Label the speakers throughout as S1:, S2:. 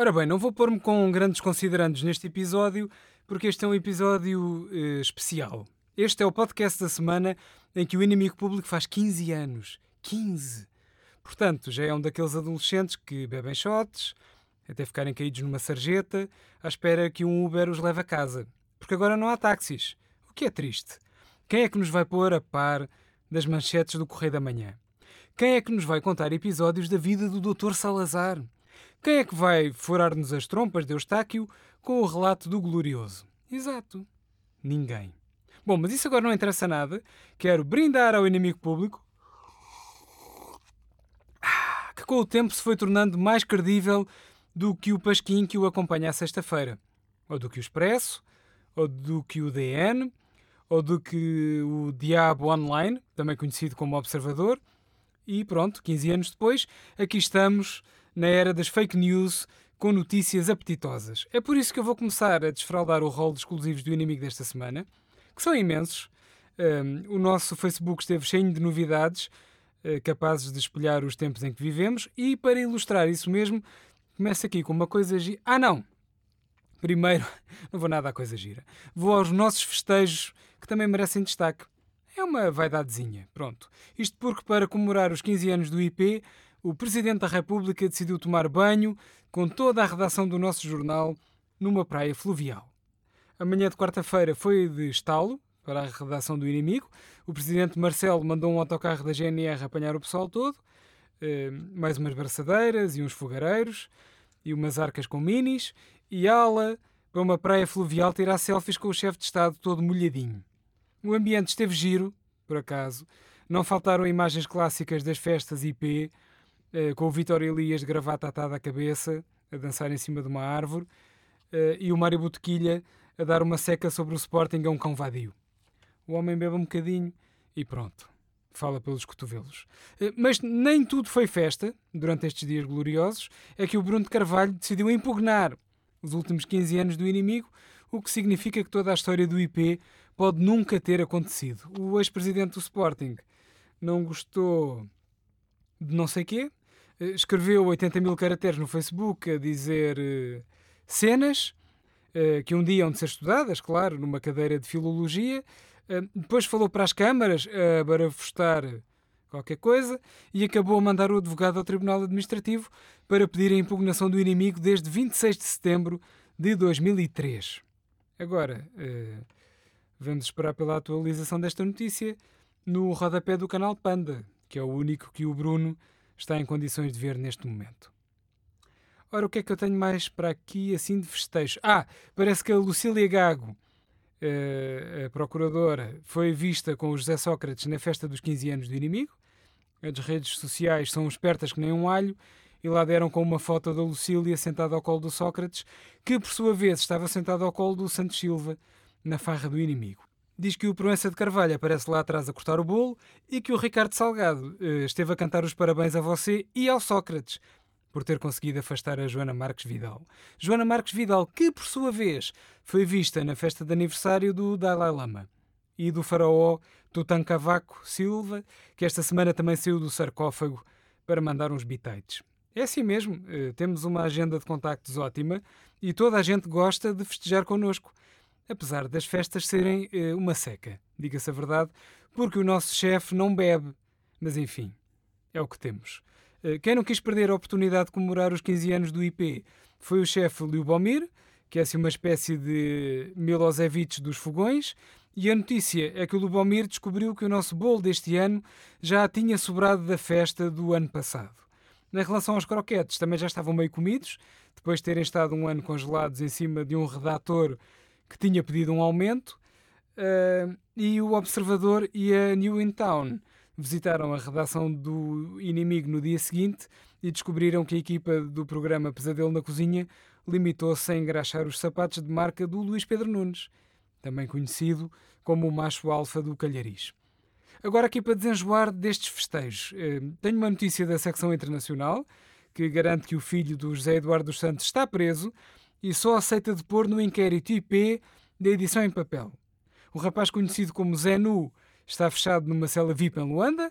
S1: Ora bem, não vou pôr-me com grandes considerandos neste episódio, porque este é um episódio eh, especial. Este é o podcast da semana em que o inimigo público faz 15 anos. 15! Portanto, já é um daqueles adolescentes que bebem shots, até ficarem caídos numa sarjeta, à espera que um Uber os leve a casa. Porque agora não há táxis. O que é triste. Quem é que nos vai pôr a par das manchetes do Correio da Manhã? Quem é que nos vai contar episódios da vida do Dr. Salazar? Quem é que vai furar-nos as trompas de Eustáquio com o relato do Glorioso? Exato. Ninguém. Bom, mas isso agora não interessa nada. Quero brindar ao inimigo público ah, que com o tempo se foi tornando mais credível do que o Pasquim que o acompanha à sexta-feira. Ou do que o Expresso, ou do que o DN, ou do que o Diabo Online, também conhecido como Observador. E pronto, 15 anos depois, aqui estamos na era das fake news com notícias apetitosas. É por isso que eu vou começar a desfraldar o rol de exclusivos do inimigo desta semana, que são imensos. Um, o nosso Facebook esteve cheio de novidades uh, capazes de espelhar os tempos em que vivemos, e para ilustrar isso mesmo, começo aqui com uma coisa gira. Ah, não! Primeiro, não vou nada à coisa gira. Vou aos nossos festejos que também merecem destaque. É uma vaidadezinha, pronto. Isto porque, para comemorar os 15 anos do IP, o Presidente da República decidiu tomar banho com toda a redação do nosso jornal numa praia fluvial. A manhã de quarta-feira foi de estalo para a redação do inimigo. O Presidente Marcelo mandou um autocarro da GNR apanhar o pessoal todo, eh, mais umas braçadeiras e uns fogareiros e umas arcas com minis, e ala para uma praia fluvial tirar selfies com o chefe de Estado todo molhadinho. O ambiente esteve giro, por acaso. Não faltaram imagens clássicas das festas IP, eh, com o Vitor Elias de gravata atada à cabeça, a dançar em cima de uma árvore, eh, e o Mário Botequilha a dar uma seca sobre o Sporting a um cão vadio. O homem bebe um bocadinho e pronto. Fala pelos cotovelos. Eh, mas nem tudo foi festa durante estes dias gloriosos. É que o Bruno de Carvalho decidiu impugnar os últimos 15 anos do inimigo, o que significa que toda a história do IP pode nunca ter acontecido. O ex-presidente do Sporting não gostou de não sei quê, eh, escreveu 80 mil caracteres no Facebook a dizer uh, cenas uh, que um dia hão de ser estudadas, claro, numa cadeira de filologia. Uh, depois falou para as câmaras a barafustar qualquer coisa e acabou a mandar o advogado ao Tribunal Administrativo para pedir a impugnação do inimigo desde 26 de setembro de 2003. Agora, vamos esperar pela atualização desta notícia no rodapé do canal Panda, que é o único que o Bruno está em condições de ver neste momento. Ora, o que é que eu tenho mais para aqui assim de festejo? Ah, parece que a Lucília Gago, eh, a procuradora, foi vista com o José Sócrates na festa dos 15 anos do inimigo. As redes sociais são espertas que nem um alho e lá deram com uma foto da Lucília sentada ao colo do Sócrates, que por sua vez estava sentado ao colo do Santos Silva na farra do inimigo diz que o Proença de Carvalho aparece lá atrás a cortar o bolo e que o Ricardo Salgado uh, esteve a cantar os parabéns a você e ao Sócrates por ter conseguido afastar a Joana Marques Vidal. Joana Marques Vidal, que por sua vez foi vista na festa de aniversário do Dalai Lama e do faraó Tutankavaco Silva, que esta semana também saiu do sarcófago para mandar uns bitites. É assim mesmo, uh, temos uma agenda de contactos ótima e toda a gente gosta de festejar connosco apesar das festas serem uh, uma seca, diga-se a verdade, porque o nosso chefe não bebe. Mas enfim, é o que temos. Uh, quem não quis perder a oportunidade de comemorar os 15 anos do IP foi o chefe Liubomir, que é assim uma espécie de Milosevic dos fogões, e a notícia é que o Lubomir descobriu que o nosso bolo deste ano já tinha sobrado da festa do ano passado. Em relação aos croquetes, também já estavam meio comidos, depois de terem estado um ano congelados em cima de um redator que tinha pedido um aumento, uh, e o Observador e a New in Town visitaram a redação do Inimigo no dia seguinte e descobriram que a equipa do programa Pesadelo na Cozinha limitou-se a engraxar os sapatos de marca do Luís Pedro Nunes, também conhecido como o macho alfa do Calhariz. Agora, aqui para desenjoar destes festejos, eh, tenho uma notícia da secção internacional que garante que o filho do José Eduardo dos Santos está preso e só aceita depor no inquérito IP da edição em papel. O rapaz conhecido como Zé Nu está fechado numa cela VIP em Luanda,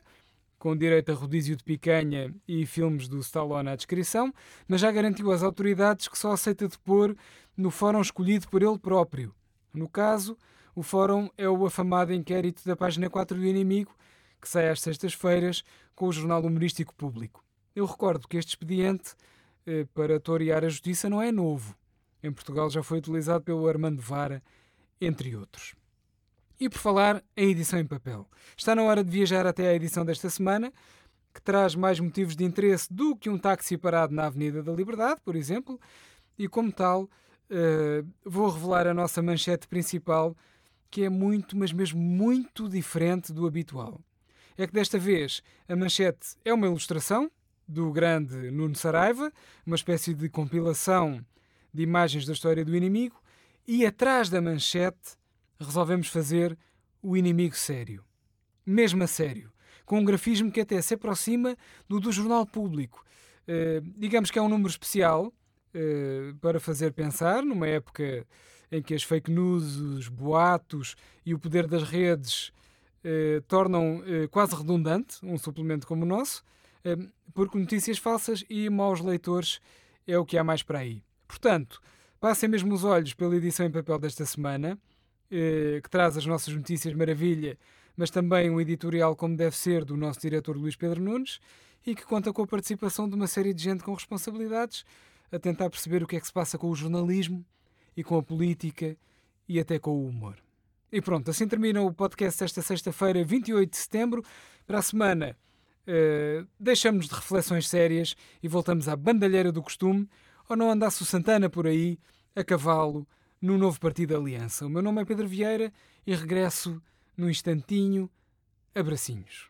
S1: com direito a rodízio de picanha e filmes do Stallone à descrição, mas já garantiu às autoridades que só aceita depor no fórum escolhido por ele próprio. No caso, o fórum é o afamado inquérito da página 4 do Inimigo, que sai às sextas-feiras com o jornal humorístico público. Eu recordo que este expediente eh, para torear a justiça não é novo. Em Portugal já foi utilizado pelo Armando Vara, entre outros. E por falar em edição em papel, está na hora de viajar até à edição desta semana, que traz mais motivos de interesse do que um táxi parado na Avenida da Liberdade, por exemplo, e como tal, uh, vou revelar a nossa manchete principal, que é muito, mas mesmo muito diferente do habitual. É que desta vez a manchete é uma ilustração do grande Nuno Saraiva, uma espécie de compilação de imagens da história do inimigo, e atrás da manchete resolvemos fazer o inimigo sério. Mesmo a sério. Com um grafismo que até se aproxima do do jornal público. Uh, digamos que é um número especial uh, para fazer pensar, numa época em que as fake news, os boatos e o poder das redes uh, tornam quase redundante um suplemento como o nosso, porque notícias falsas e maus leitores é o que há mais para aí. Portanto, passem mesmo os olhos pela edição em papel desta semana eh, que traz as nossas notícias maravilha, mas também um editorial como deve ser do nosso diretor Luís Pedro Nunes e que conta com a participação de uma série de gente com responsabilidades a tentar perceber o que é que se passa com o jornalismo e com a política e até com o humor. E pronto, assim termina o podcast desta sexta-feira, 28 de setembro. Para a semana, uh, deixamos de reflexões sérias e voltamos à bandalheira do costume, ou não andasse o Santana por aí, a cavalo, no novo Partido Aliança. O meu nome é Pedro Vieira e regresso no instantinho. Abracinhos.